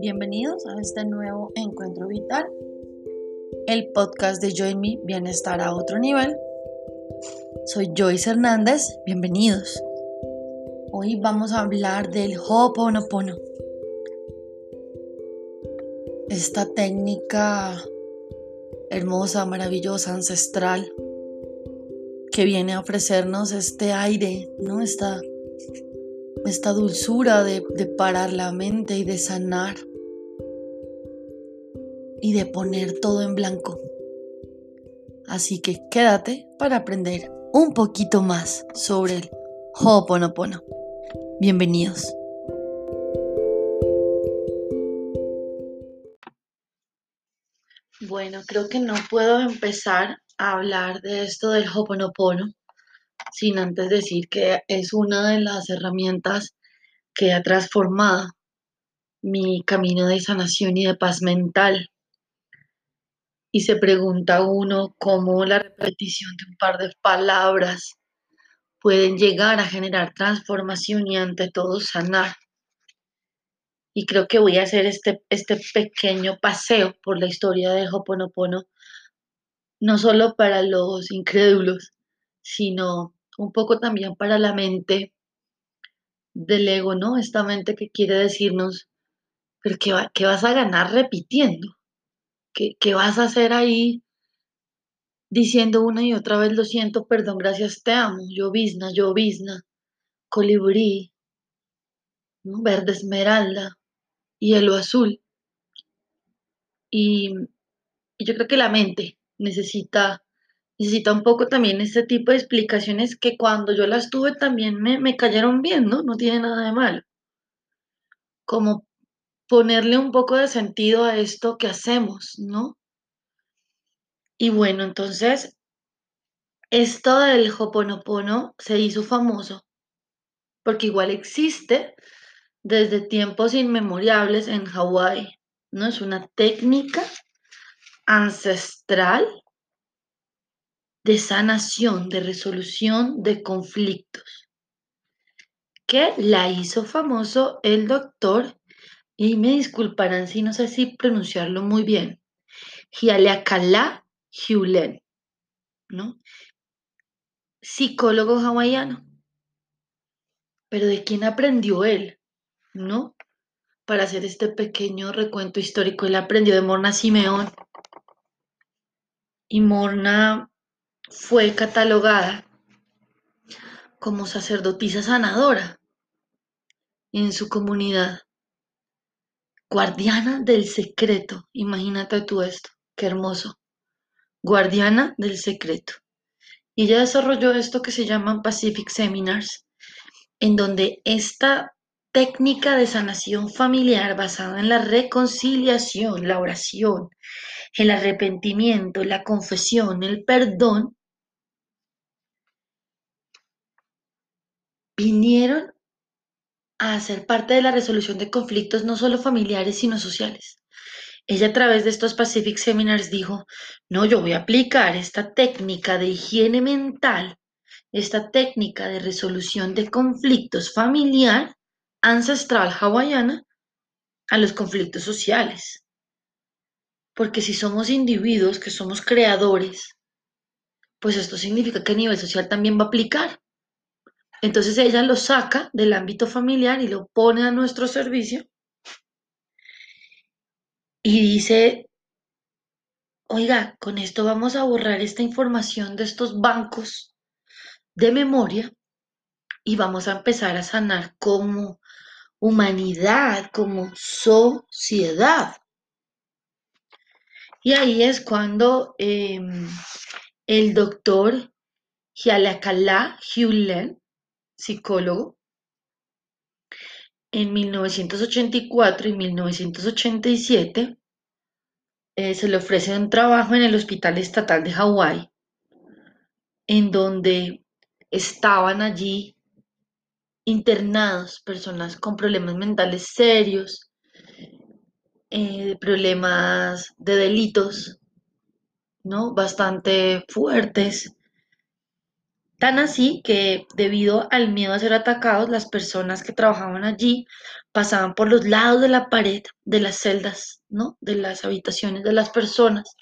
Bienvenidos a este nuevo encuentro vital, el podcast de Join Me Bienestar a otro nivel. Soy Joyce Hernández, bienvenidos. Hoy vamos a hablar del Ho'oponopono. Esta técnica hermosa, maravillosa, ancestral que viene a ofrecernos este aire, ¿no? Esta, esta dulzura de, de parar la mente y de sanar y de poner todo en blanco. Así que quédate para aprender un poquito más sobre el Ho'oponopono. Bienvenidos. Bueno, creo que no puedo empezar a hablar de esto del Ho'oponopono sin antes decir que es una de las herramientas que ha transformado mi camino de sanación y de paz mental. Y se pregunta uno cómo la repetición de un par de palabras pueden llegar a generar transformación y ante todo sanar. Y creo que voy a hacer este, este pequeño paseo por la historia de Hoponopono, no solo para los incrédulos, sino un poco también para la mente del ego, ¿no? Esta mente que quiere decirnos, pero ¿qué, qué vas a ganar repitiendo? ¿Qué, ¿Qué vas a hacer ahí diciendo una y otra vez lo siento, perdón, gracias, te amo, llovizna, llovizna, colibrí, ¿no? verde esmeralda, hielo azul. Y, yo creo que la mente necesita, necesita un poco también este tipo de explicaciones que cuando yo las tuve también me, me cayeron bien, ¿no? No tiene nada de malo. Como ponerle un poco de sentido a esto que hacemos, ¿no? Y bueno, entonces, esto del Hoponopono se hizo famoso porque igual existe desde tiempos inmemoriales en Hawái, ¿no? Es una técnica ancestral de sanación, de resolución de conflictos, que la hizo famoso el doctor, y me disculparán si no sé si pronunciarlo muy bien, Hialeakala Hulen, ¿no? Psicólogo hawaiano. Pero ¿de quién aprendió él? ¿No? Para hacer este pequeño recuento histórico, él aprendió de Morna Simeón. Y Morna fue catalogada como sacerdotisa sanadora en su comunidad. Guardiana del secreto. Imagínate tú esto. Qué hermoso guardiana del secreto. Y ella desarrolló esto que se llaman Pacific Seminars, en donde esta técnica de sanación familiar basada en la reconciliación, la oración, el arrepentimiento, la confesión, el perdón, vinieron a ser parte de la resolución de conflictos no solo familiares, sino sociales. Ella a través de estos Pacific Seminars dijo, no, yo voy a aplicar esta técnica de higiene mental, esta técnica de resolución de conflictos familiar ancestral hawaiana a los conflictos sociales. Porque si somos individuos que somos creadores, pues esto significa que a nivel social también va a aplicar. Entonces ella lo saca del ámbito familiar y lo pone a nuestro servicio y dice, oiga, con esto vamos a borrar esta información de estos bancos de memoria y vamos a empezar a sanar como humanidad, como sociedad. Y ahí es cuando em, el doctor Hialakala Hulen, psicólogo, en 1984 y 1987 eh, se le ofrece un trabajo en el Hospital Estatal de Hawái, en donde estaban allí internados personas con problemas mentales serios, eh, problemas de delitos, ¿no? Bastante fuertes. Tan así que debido al miedo a ser atacados, las personas que trabajaban allí pasaban por los lados de la pared de las celdas, ¿no? De las habitaciones de las personas.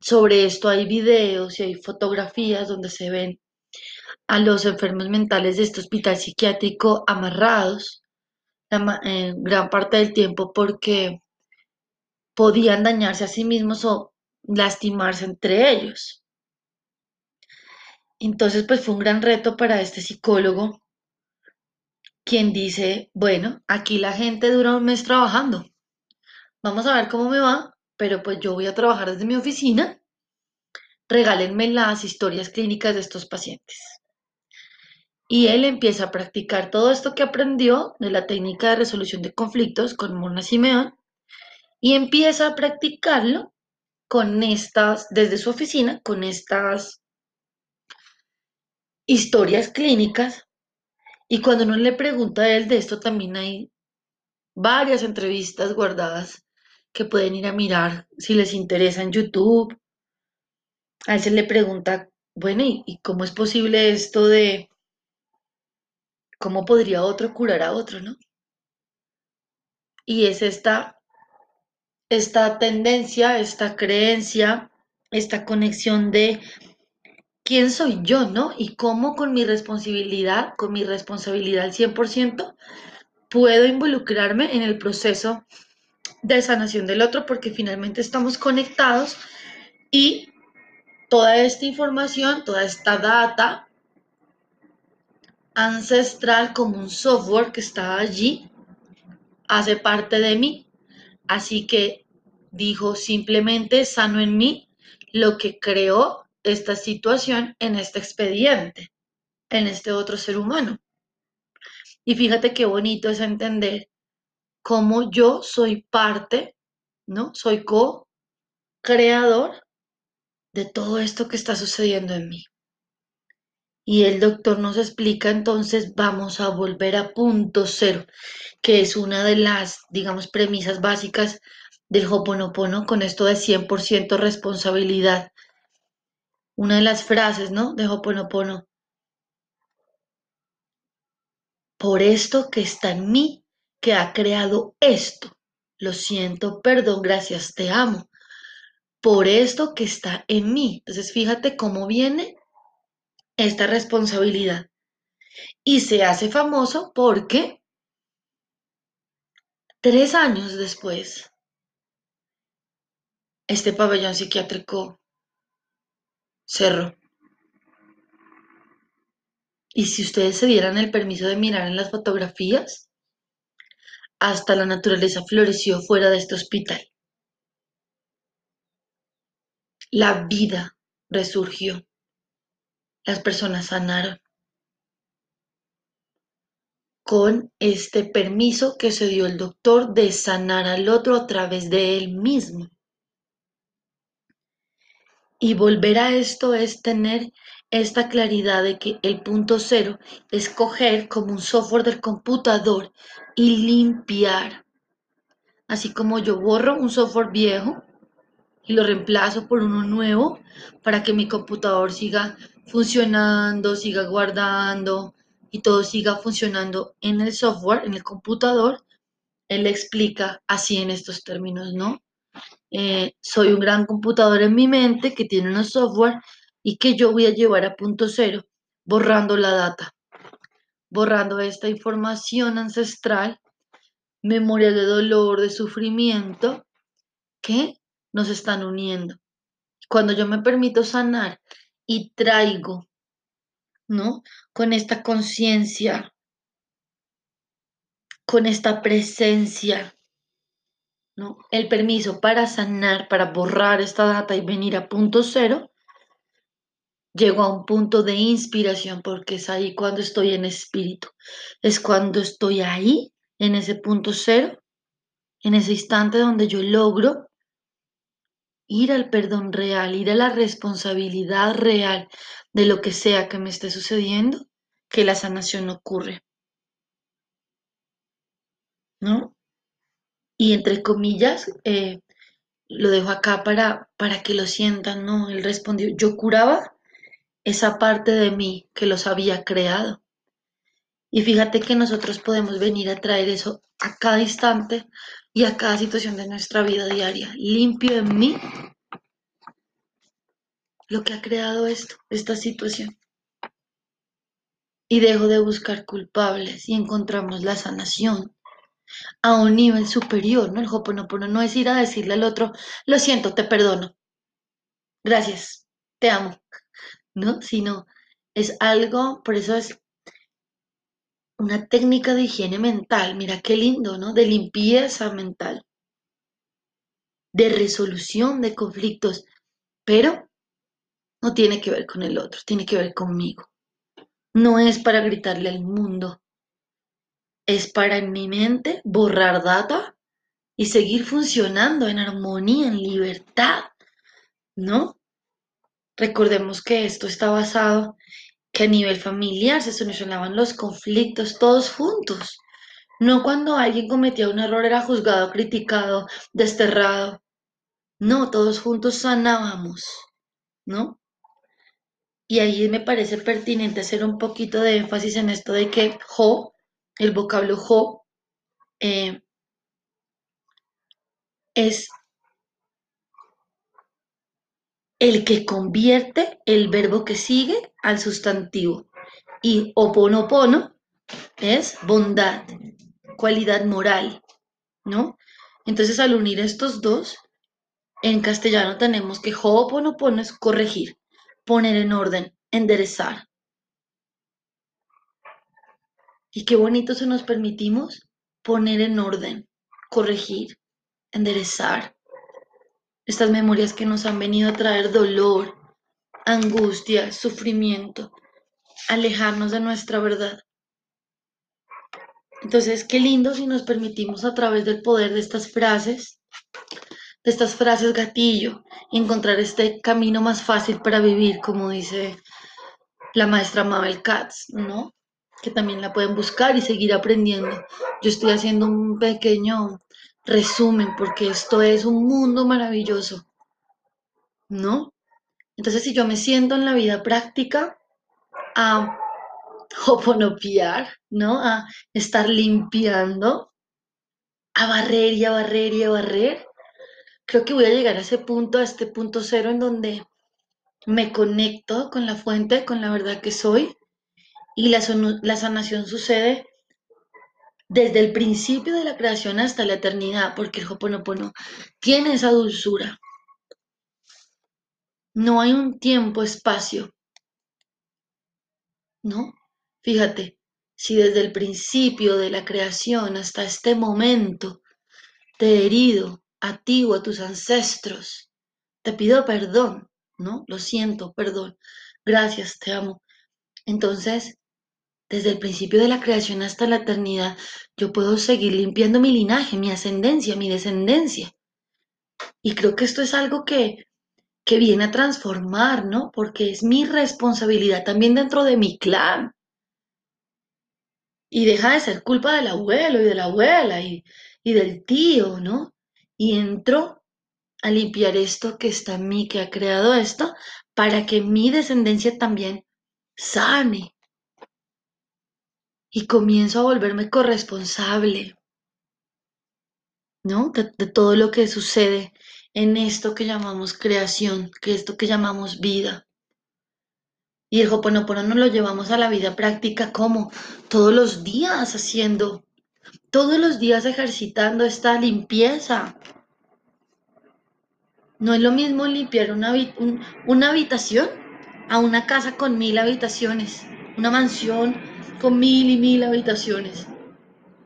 Sobre esto hay videos y hay fotografías donde se ven a los enfermos mentales de este hospital psiquiátrico amarrados eh, gran parte del tiempo porque podían dañarse a sí mismos o lastimarse entre ellos. Entonces, pues fue un gran reto para este psicólogo, quien dice, bueno, aquí la gente dura un mes trabajando, vamos a ver cómo me va, pero pues yo voy a trabajar desde mi oficina, regálenme las historias clínicas de estos pacientes. Y él empieza a practicar todo esto que aprendió de la técnica de resolución de conflictos con Mona Simeón y empieza a practicarlo con estas, desde su oficina, con estas historias clínicas. Y cuando uno le pregunta a él de esto, también hay varias entrevistas guardadas que pueden ir a mirar si les interesa en YouTube. A él se le pregunta, bueno, ¿y, y cómo es posible esto de cómo podría otro curar a otro, ¿no? Y es esta, esta tendencia, esta creencia, esta conexión de quién soy yo, ¿no? Y cómo con mi responsabilidad, con mi responsabilidad al 100%, puedo involucrarme en el proceso de sanación del otro porque finalmente estamos conectados y toda esta información, toda esta data ancestral como un software que está allí, hace parte de mí. Así que dijo simplemente sano en mí lo que creó esta situación en este expediente, en este otro ser humano. Y fíjate qué bonito es entender cómo yo soy parte, ¿no? Soy co-creador de todo esto que está sucediendo en mí. Y el doctor nos explica entonces, vamos a volver a punto cero, que es una de las, digamos, premisas básicas del Hoponopono con esto de 100% responsabilidad. Una de las frases, ¿no? De Hoponopono. Por esto que está en mí, que ha creado esto. Lo siento, perdón, gracias, te amo. Por esto que está en mí. Entonces, fíjate cómo viene esta responsabilidad. Y se hace famoso porque tres años después, este pabellón psiquiátrico cerró. Y si ustedes se dieran el permiso de mirar en las fotografías, hasta la naturaleza floreció fuera de este hospital. La vida resurgió. Las personas sanaron con este permiso que se dio el doctor de sanar al otro a través de él mismo. Y volver a esto es tener esta claridad de que el punto cero es coger como un software del computador y limpiar. Así como yo borro un software viejo y lo reemplazo por uno nuevo para que mi computador siga funcionando, siga guardando y todo siga funcionando en el software, en el computador, él explica así en estos términos, ¿no? Eh, soy un gran computador en mi mente que tiene unos software y que yo voy a llevar a punto cero, borrando la data, borrando esta información ancestral, memoria de dolor, de sufrimiento, que nos están uniendo. Cuando yo me permito sanar y traigo, ¿no? Con esta conciencia, con esta presencia, ¿no? El permiso para sanar, para borrar esta data y venir a punto cero, llego a un punto de inspiración porque es ahí cuando estoy en espíritu, es cuando estoy ahí, en ese punto cero, en ese instante donde yo logro ir al perdón real, ir a la responsabilidad real de lo que sea que me esté sucediendo, que la sanación ocurre. ¿No? Y entre comillas, eh, lo dejo acá para, para que lo sientan, ¿no? Él respondió, yo curaba esa parte de mí que los había creado. Y fíjate que nosotros podemos venir a traer eso a cada instante y a cada situación de nuestra vida diaria. Limpio en mí lo que ha creado esto, esta situación. Y dejo de buscar culpables y encontramos la sanación a un nivel superior, ¿no? El Hoponopono no es ir a decirle al otro, lo siento, te perdono, gracias, te amo, ¿no? Sino es algo, por eso es una técnica de higiene mental, mira qué lindo, ¿no? De limpieza mental, de resolución de conflictos, pero no tiene que ver con el otro, tiene que ver conmigo. No es para gritarle al mundo, es para en mi mente borrar data y seguir funcionando en armonía, en libertad, ¿no? Recordemos que esto está basado que a nivel familiar se solucionaban los conflictos todos juntos. No cuando alguien cometía un error era juzgado, criticado, desterrado. No, todos juntos sanábamos, ¿no? Y ahí me parece pertinente hacer un poquito de énfasis en esto de que Jo, el vocablo Jo, eh, es el que convierte el verbo que sigue al sustantivo. Y oponopono es bondad, cualidad moral, ¿no? Entonces al unir estos dos, en castellano tenemos que Ho'oponopono es corregir, poner en orden, enderezar. Y qué bonito se nos permitimos poner en orden, corregir, enderezar estas memorias que nos han venido a traer dolor, angustia, sufrimiento, alejarnos de nuestra verdad. Entonces, qué lindo si nos permitimos a través del poder de estas frases, de estas frases gatillo, encontrar este camino más fácil para vivir, como dice la maestra Mabel Katz, ¿no? Que también la pueden buscar y seguir aprendiendo. Yo estoy haciendo un pequeño resumen porque esto es un mundo maravilloso, ¿no? Entonces, si yo me siento en la vida práctica a hoponopiar, ¿no? A estar limpiando, a barrer y a barrer y a barrer, creo que voy a llegar a ese punto, a este punto cero en donde me conecto con la fuente, con la verdad que soy, y la, sanación sucede desde el principio de la creación hasta la eternidad, porque el Hoponopono tiene esa dulzura. No hay un tiempo, espacio. ¿No? Fíjate, si desde el principio de la creación hasta este momento te he herido a ti o a tus ancestros, te pido perdón, ¿no? Lo siento, perdón. Gracias, te amo. Entonces, desde el principio de la creación hasta la eternidad, yo puedo seguir limpiando mi linaje, mi ascendencia, mi descendencia. Y creo que esto es algo que, que viene a transformar, ¿no? Porque es mi responsabilidad también dentro de mi clan. Y deja de ser culpa del abuelo y de la abuela y, y del tío, ¿no? Y entro a limpiar esto que está en mí, que ha creado esto, para que mi descendencia también sane, y comienzo a volverme corresponsable, ¿no? De, todo lo que sucede en esto que llamamos creación, que esto que llamamos vida. Y el Hoponopono nos lo llevamos a la vida práctica como todos los días haciendo, todos los días ejercitando esta limpieza. No es lo mismo limpiar una, una habitación a una casa con mil habitaciones, una mansión con mil y mil habitaciones.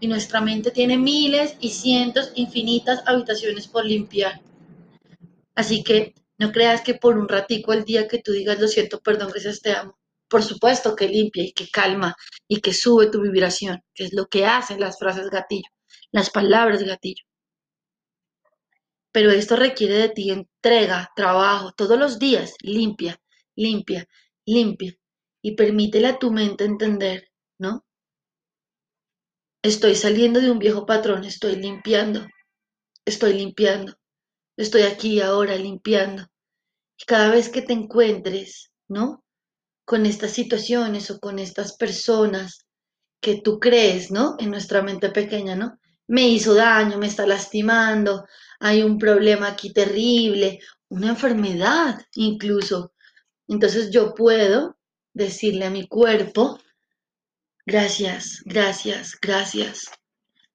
Y nuestra mente tiene miles y cientos, infinitas habitaciones por limpiar. Así que no creas que por un ratico el día que tú digas lo siento, perdón, gracias, te amo. Por supuesto que limpia y que calma y que sube tu vibración, que es lo que hacen las frases gatillo, las palabras gatillo. Pero esto requiere de ti entrega, trabajo, todos los días, limpia, limpia, limpia. Y permítele a tu mente entender ¿no? Estoy saliendo de un viejo patrón, estoy limpiando, estoy limpiando, estoy aquí ahora limpiando. Y cada vez que te encuentres, ¿no? con estas situaciones o con estas personas que tú crees, ¿no? En nuestra mente pequeña, ¿no? Me hizo daño, me está lastimando, hay un problema aquí terrible, una enfermedad incluso. Entonces yo puedo decirle a mi cuerpo, gracias, gracias, gracias,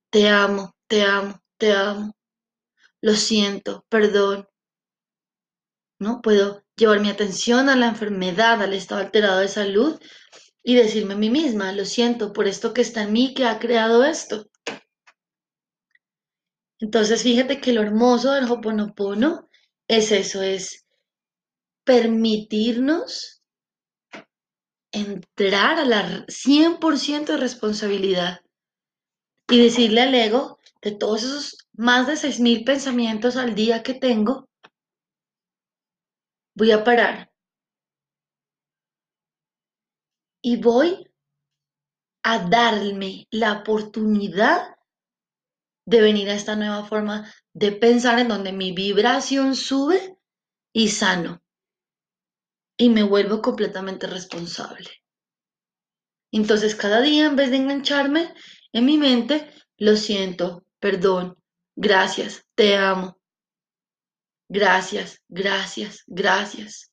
te amo, te amo, te amo, lo siento, perdón. ¿No? Puedo llevar mi atención a la enfermedad, al estado alterado de salud y decirme a mí misma, lo siento por esto que está en mí, que ha creado esto. Entonces, fíjate que lo hermoso del Hoponopono es eso, es permitirnos entrar a la 100% de responsabilidad y decirle al ego de todos esos más de 6.000 pensamientos al día que tengo, voy a parar. Y voy a darme la oportunidad de venir a esta nueva forma de pensar en donde mi vibración sube y sano y me vuelvo completamente responsable. Entonces cada día en vez de engancharme en mi mente, lo siento, perdón, gracias, te amo. Gracias, gracias, gracias.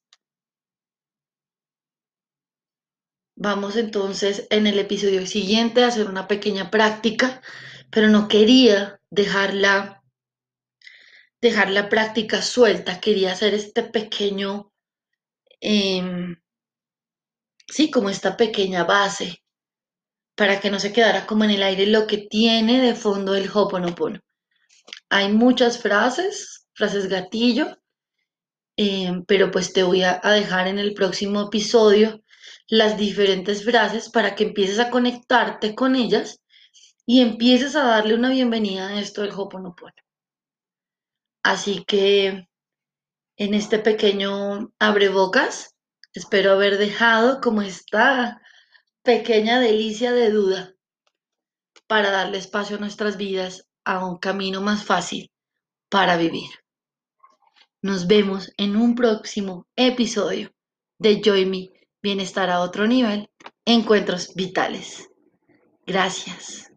Vamos entonces en el episodio siguiente a hacer una pequeña práctica, pero no quería dejarla, dejar la práctica suelta, quería hacer este pequeño, em, sí, como esta pequeña base, para que no se quedara como en el aire lo que tiene de fondo el Hoponopono. Hay muchas frases, frases gatillo, em, pero pues te voy a, a dejar en el próximo episodio las diferentes frases para que empieces a conectarte con ellas y empieces a darle una bienvenida a esto del Hoponopono. Así que en este pequeño abrebocas, espero haber dejado como esta pequeña delicia de duda para darle espacio a nuestras vidas a un camino más fácil para vivir. Nos vemos en un próximo episodio de Joy Me Bienestar a otro nivel, encuentros vitales. Gracias.